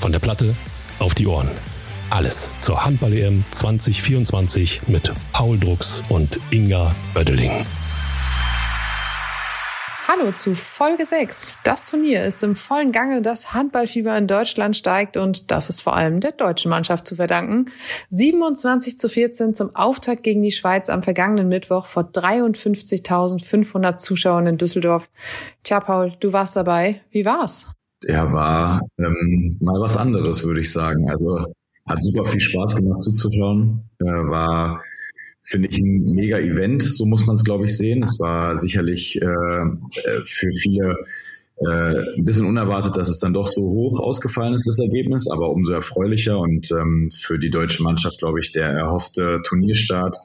Von der Platte auf die Ohren. Alles zur Handball-EM 2024 mit Paul Drucks und Inga Oeddeling. Hallo zu Folge 6. Das Turnier ist im vollen Gange, das Handballfieber in Deutschland steigt und das ist vor allem der deutschen Mannschaft zu verdanken. 27 zu 14 zum Auftakt gegen die Schweiz am vergangenen Mittwoch vor 53.500 Zuschauern in Düsseldorf. Tja, Paul, du warst dabei. Wie war's? Ja, war ähm, mal was anderes, würde ich sagen. Also hat super viel Spaß gemacht zuzuschauen. Äh, war finde ich ein mega Event, so muss man es, glaube ich, sehen. Es war sicherlich äh, äh, für viele äh, ein bisschen unerwartet, dass es dann doch so hoch ausgefallen ist, das Ergebnis, aber umso erfreulicher und ähm, für die deutsche Mannschaft, glaube ich, der erhoffte Turnierstart.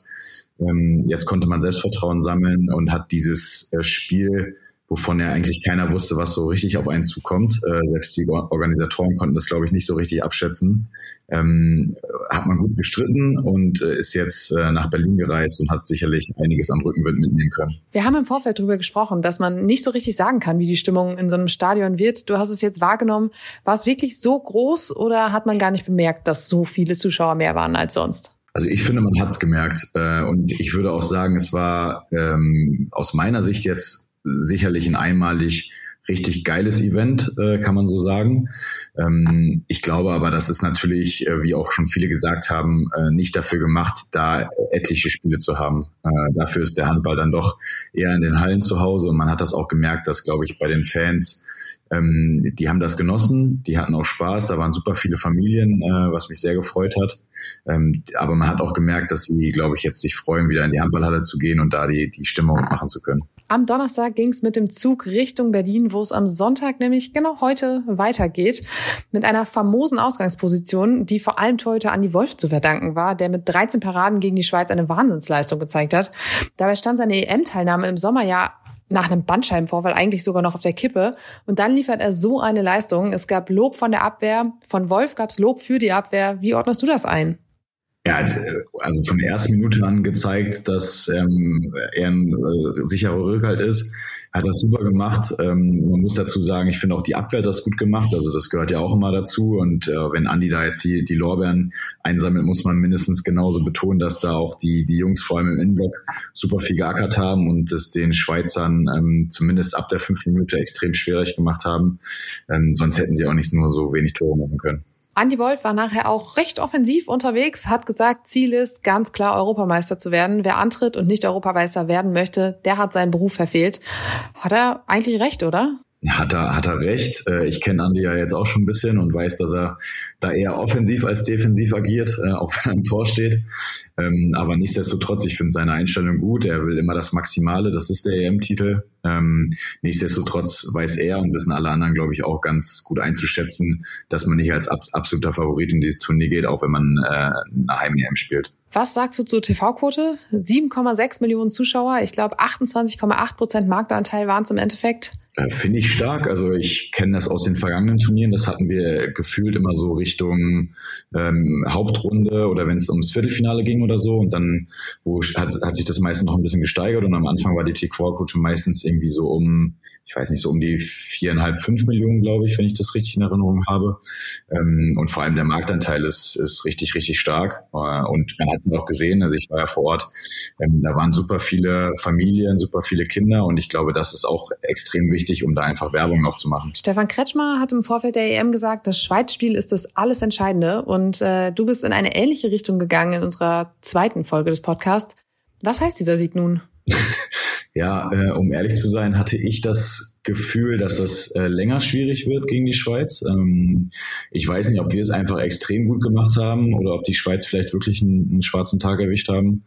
Ähm, jetzt konnte man Selbstvertrauen sammeln und hat dieses äh, Spiel wovon ja eigentlich keiner wusste, was so richtig auf einen zukommt. Äh, selbst die Organisatoren konnten das, glaube ich, nicht so richtig abschätzen. Ähm, hat man gut bestritten und äh, ist jetzt äh, nach Berlin gereist und hat sicherlich einiges an Rückenwind mitnehmen können. Wir haben im Vorfeld darüber gesprochen, dass man nicht so richtig sagen kann, wie die Stimmung in so einem Stadion wird. Du hast es jetzt wahrgenommen. War es wirklich so groß oder hat man gar nicht bemerkt, dass so viele Zuschauer mehr waren als sonst? Also ich finde, man hat es gemerkt. Äh, und ich würde auch sagen, es war ähm, aus meiner Sicht jetzt sicherlich ein einmalig richtig geiles Event, äh, kann man so sagen. Ähm, ich glaube aber, das ist natürlich, äh, wie auch schon viele gesagt haben, äh, nicht dafür gemacht, da etliche Spiele zu haben. Äh, dafür ist der Handball dann doch eher in den Hallen zu Hause und man hat das auch gemerkt, dass, glaube ich, bei den Fans ähm, die haben das genossen, die hatten auch Spaß, da waren super viele Familien, äh, was mich sehr gefreut hat. Ähm, aber man hat auch gemerkt, dass sie, glaube ich, jetzt sich freuen, wieder in die Handballhalle zu gehen und da die, die Stimmung machen zu können. Am Donnerstag ging es mit dem Zug Richtung Berlin, wo es am Sonntag nämlich genau heute weitergeht. Mit einer famosen Ausgangsposition, die vor allem heute Andi Wolf zu verdanken war, der mit 13 Paraden gegen die Schweiz eine Wahnsinnsleistung gezeigt hat. Dabei stand seine EM-Teilnahme im Sommer ja nach einem Bandscheibenvorfall eigentlich sogar noch auf der Kippe. Und dann liefert er so eine Leistung. Es gab Lob von der Abwehr, von Wolf gab es Lob für die Abwehr. Wie ordnest du das ein? Ja, also von der ersten Minute an gezeigt, dass ähm, er ein äh, sicherer Rückhalt ist. Er hat das super gemacht. Ähm, man muss dazu sagen, ich finde auch die Abwehr hat das gut gemacht. Also das gehört ja auch immer dazu. Und äh, wenn Andi da jetzt die, die Lorbeeren einsammelt, muss man mindestens genauso betonen, dass da auch die, die Jungs vor allem im Innenblock super viel geackert haben und es den Schweizern ähm, zumindest ab der fünf Minute extrem schwierig gemacht haben. Ähm, sonst hätten sie auch nicht nur so wenig Tore machen können. Andi Wolf war nachher auch recht offensiv unterwegs, hat gesagt, Ziel ist ganz klar Europameister zu werden. Wer antritt und nicht Europameister werden möchte, der hat seinen Beruf verfehlt. Hat er eigentlich recht, oder? Hat er, hat er recht. Äh, ich kenne Andi ja jetzt auch schon ein bisschen und weiß, dass er da eher offensiv als defensiv agiert, äh, auch wenn er im Tor steht. Ähm, aber nichtsdestotrotz, ich finde seine Einstellung gut. Er will immer das Maximale, das ist der EM-Titel. Ähm, nichtsdestotrotz weiß er und wissen alle anderen, glaube ich, auch ganz gut einzuschätzen, dass man nicht als absoluter Favorit in dieses Turnier geht, auch wenn man äh, eine Heim-EM spielt. Was sagst du zur TV-Quote? 7,6 Millionen Zuschauer. Ich glaube, 28,8 Prozent Marktanteil waren es im Endeffekt. Äh, finde ich stark. Also ich kenne das aus den vergangenen Turnieren. Das hatten wir gefühlt immer so Richtung ähm, Hauptrunde oder wenn es ums Viertelfinale ging oder so. Und dann wo hat, hat sich das meistens noch ein bisschen gesteigert. Und am Anfang war die TV-Quote meistens irgendwie so um, ich weiß nicht, so um die viereinhalb, fünf Millionen, glaube ich, wenn ich das richtig in Erinnerung habe. Ähm, und vor allem der Marktanteil ist, ist richtig, richtig stark. Äh, und man hat es auch gesehen. Also ich war ja vor Ort. Ähm, da waren super viele Familien, super viele Kinder. Und ich glaube, das ist auch extrem wichtig wichtig, um da einfach Werbung noch zu machen. Stefan Kretschmer hat im Vorfeld der EM gesagt, das Schweizspiel ist das alles Entscheidende. Und äh, du bist in eine ähnliche Richtung gegangen in unserer zweiten Folge des Podcasts. Was heißt dieser Sieg nun? ja, äh, um ehrlich zu sein, hatte ich das Gefühl, dass das äh, länger schwierig wird gegen die Schweiz. Ähm, ich weiß nicht, ob wir es einfach extrem gut gemacht haben oder ob die Schweiz vielleicht wirklich einen, einen schwarzen Tag erwischt haben.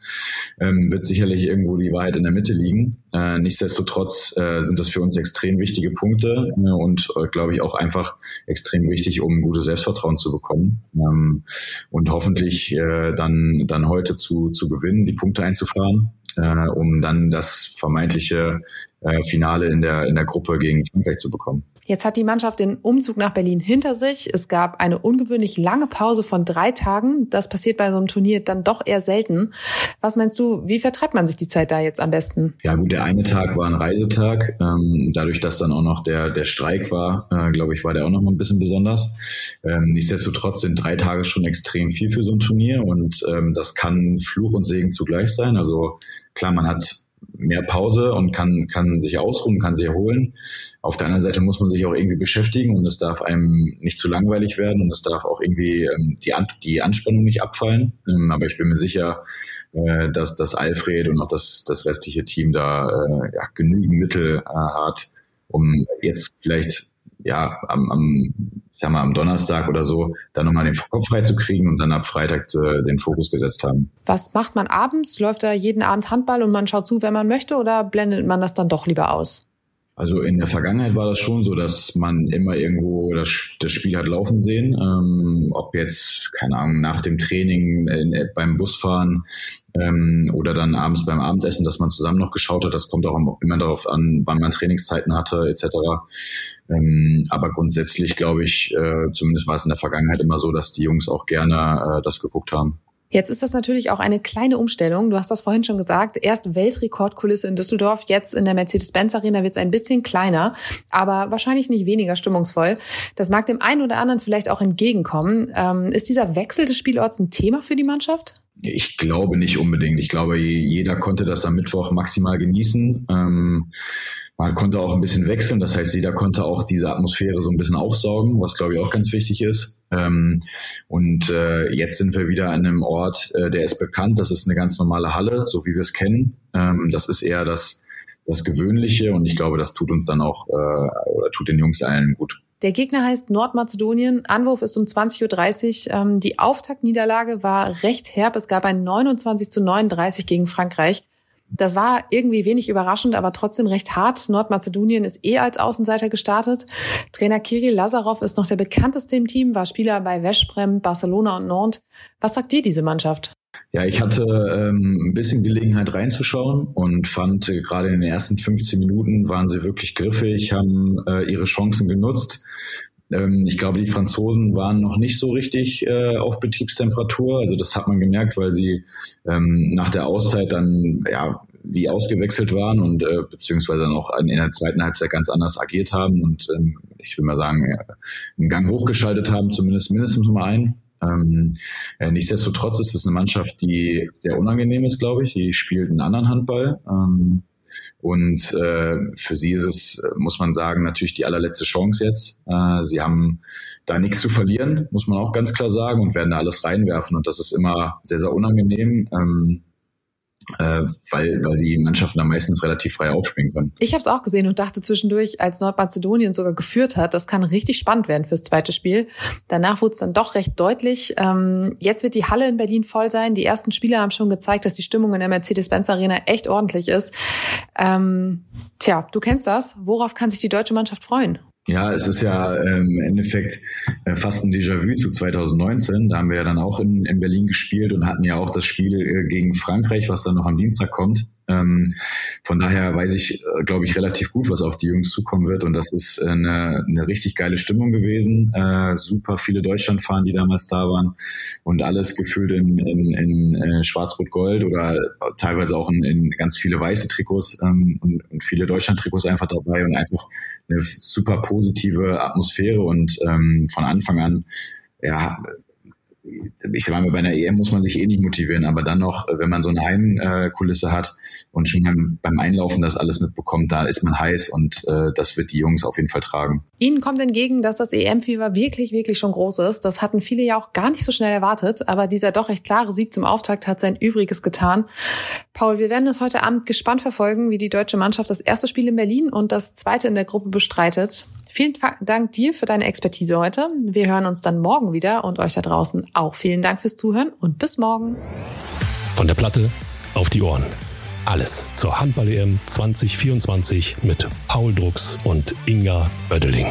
Ähm, wird sicherlich irgendwo die Wahrheit in der Mitte liegen. Äh, nichtsdestotrotz äh, sind das für uns extrem wichtige Punkte äh, und äh, glaube ich auch einfach extrem wichtig, um gutes Selbstvertrauen zu bekommen ähm, und hoffentlich äh, dann dann heute zu zu gewinnen, die Punkte einzufahren. Äh, um dann das vermeintliche äh, Finale in der, in der Gruppe gegen Frankreich zu bekommen. Jetzt hat die Mannschaft den Umzug nach Berlin hinter sich. Es gab eine ungewöhnlich lange Pause von drei Tagen. Das passiert bei so einem Turnier dann doch eher selten. Was meinst du, wie vertreibt man sich die Zeit da jetzt am besten? Ja gut, der eine Tag war ein Reisetag. Ähm, dadurch, dass dann auch noch der, der Streik war, äh, glaube ich, war der auch noch mal ein bisschen besonders. Ähm, nichtsdestotrotz sind drei Tage schon extrem viel für so ein Turnier und ähm, das kann Fluch und Segen zugleich sein. Also klar, man hat mehr Pause und kann, kann sich ausruhen, kann sich erholen. Auf der anderen Seite muss man sich auch irgendwie beschäftigen und es darf einem nicht zu langweilig werden und es darf auch irgendwie ähm, die, An die Anspannung nicht abfallen. Ähm, aber ich bin mir sicher, äh, dass das Alfred und auch das, das restliche Team da äh, ja, genügend Mittel äh, hat, um jetzt vielleicht ja, am, am, ich sag mal, am Donnerstag oder so, dann nochmal den Kopf frei zu kriegen und dann ab Freitag äh, den Fokus gesetzt haben. Was macht man abends? Läuft da jeden Abend Handball und man schaut zu, wenn man möchte, oder blendet man das dann doch lieber aus? Also in der Vergangenheit war das schon so, dass man immer irgendwo das, das Spiel hat laufen sehen. Ähm, ob jetzt, keine Ahnung, nach dem Training, äh, beim Busfahren ähm, oder dann abends beim Abendessen, dass man zusammen noch geschaut hat. Das kommt auch immer darauf an, wann man Trainingszeiten hatte etc. Ähm, aber grundsätzlich glaube ich, äh, zumindest war es in der Vergangenheit immer so, dass die Jungs auch gerne äh, das geguckt haben. Jetzt ist das natürlich auch eine kleine Umstellung. Du hast das vorhin schon gesagt. Erst Weltrekordkulisse in Düsseldorf, jetzt in der Mercedes-Benz Arena wird es ein bisschen kleiner, aber wahrscheinlich nicht weniger stimmungsvoll. Das mag dem einen oder anderen vielleicht auch entgegenkommen. Ähm, ist dieser Wechsel des Spielorts ein Thema für die Mannschaft? Ich glaube nicht unbedingt. Ich glaube, jeder konnte das am Mittwoch maximal genießen. Ähm, man konnte auch ein bisschen wechseln. Das heißt, jeder konnte auch diese Atmosphäre so ein bisschen aufsaugen, was glaube ich auch ganz wichtig ist. Ähm, und äh, jetzt sind wir wieder an einem Ort, äh, der ist bekannt. Das ist eine ganz normale Halle, so wie wir es kennen. Ähm, das ist eher das, das Gewöhnliche und ich glaube, das tut uns dann auch äh, oder tut den Jungs allen gut. Der Gegner heißt Nordmazedonien. Anwurf ist um 20.30 Uhr. Ähm, die Auftaktniederlage war recht herb. Es gab ein 29 zu 39 gegen Frankreich. Das war irgendwie wenig überraschend, aber trotzdem recht hart. Nordmazedonien ist eh als Außenseiter gestartet. Trainer Kirill Lazarov ist noch der bekannteste im Team, war Spieler bei Westbrem, Barcelona und Nantes. Was sagt dir diese Mannschaft? Ja, ich hatte ähm, ein bisschen Gelegenheit reinzuschauen und fand äh, gerade in den ersten 15 Minuten waren sie wirklich griffig, haben äh, ihre Chancen genutzt. Ähm, ich glaube, die Franzosen waren noch nicht so richtig äh, auf Betriebstemperatur. Also das hat man gemerkt, weil sie ähm, nach der Auszeit dann ja wie ausgewechselt waren und äh, beziehungsweise dann auch in der zweiten Halbzeit ganz anders agiert haben und ähm, ich will mal sagen, einen Gang hochgeschaltet haben, zumindest mindestens mal einen. Ähm, äh, nichtsdestotrotz ist es eine Mannschaft, die sehr unangenehm ist, glaube ich. Die spielt einen anderen Handball. Ähm, und äh, für sie ist es, muss man sagen, natürlich die allerletzte Chance jetzt. Äh, sie haben da nichts zu verlieren, muss man auch ganz klar sagen, und werden da alles reinwerfen. Und das ist immer sehr, sehr unangenehm. Ähm, äh, weil, weil die Mannschaften da meistens relativ frei aufspielen können. Ich habe es auch gesehen und dachte zwischendurch, als Nordmazedonien sogar geführt hat, das kann richtig spannend werden fürs zweite Spiel. Danach wurde es dann doch recht deutlich. Ähm, jetzt wird die Halle in Berlin voll sein. Die ersten Spieler haben schon gezeigt, dass die Stimmung in der Mercedes-Benz Arena echt ordentlich ist. Ähm, tja, du kennst das. Worauf kann sich die deutsche Mannschaft freuen? Ja, es ist ja ähm, im Endeffekt äh, fast ein Déjà-vu zu 2019. Da haben wir ja dann auch in, in Berlin gespielt und hatten ja auch das Spiel äh, gegen Frankreich, was dann noch am Dienstag kommt. Ähm, von daher weiß ich, äh, glaube ich, relativ gut, was auf die Jungs zukommen wird. Und das ist äh, eine, eine richtig geile Stimmung gewesen. Äh, super viele Deutschlandfahren, die damals da waren. Und alles gefühlt in, in, in äh, Schwarz-Rot-Gold oder teilweise auch in, in ganz viele weiße Trikots ähm, und, und viele Deutschland-Trikots einfach dabei und einfach eine super positive Atmosphäre und ähm, von Anfang an ja, ich meine, bei einer EM muss man sich eh nicht motivieren, aber dann noch, wenn man so eine Heimkulisse hat und schon beim, Einlaufen das alles mitbekommt, da ist man heiß und äh, das wird die Jungs auf jeden Fall tragen. Ihnen kommt entgegen, dass das EM-Fieber wirklich, wirklich schon groß ist. Das hatten viele ja auch gar nicht so schnell erwartet, aber dieser doch recht klare Sieg zum Auftakt hat sein Übriges getan. Paul, wir werden es heute Abend gespannt verfolgen, wie die deutsche Mannschaft das erste Spiel in Berlin und das zweite in der Gruppe bestreitet. Vielen Dank dir für deine Expertise heute. Wir hören uns dann morgen wieder und euch da draußen auch vielen Dank fürs Zuhören und bis morgen. Von der Platte auf die Ohren. Alles zur Handball-EM 2024 mit Paul Drucks und Inga Oeddeling.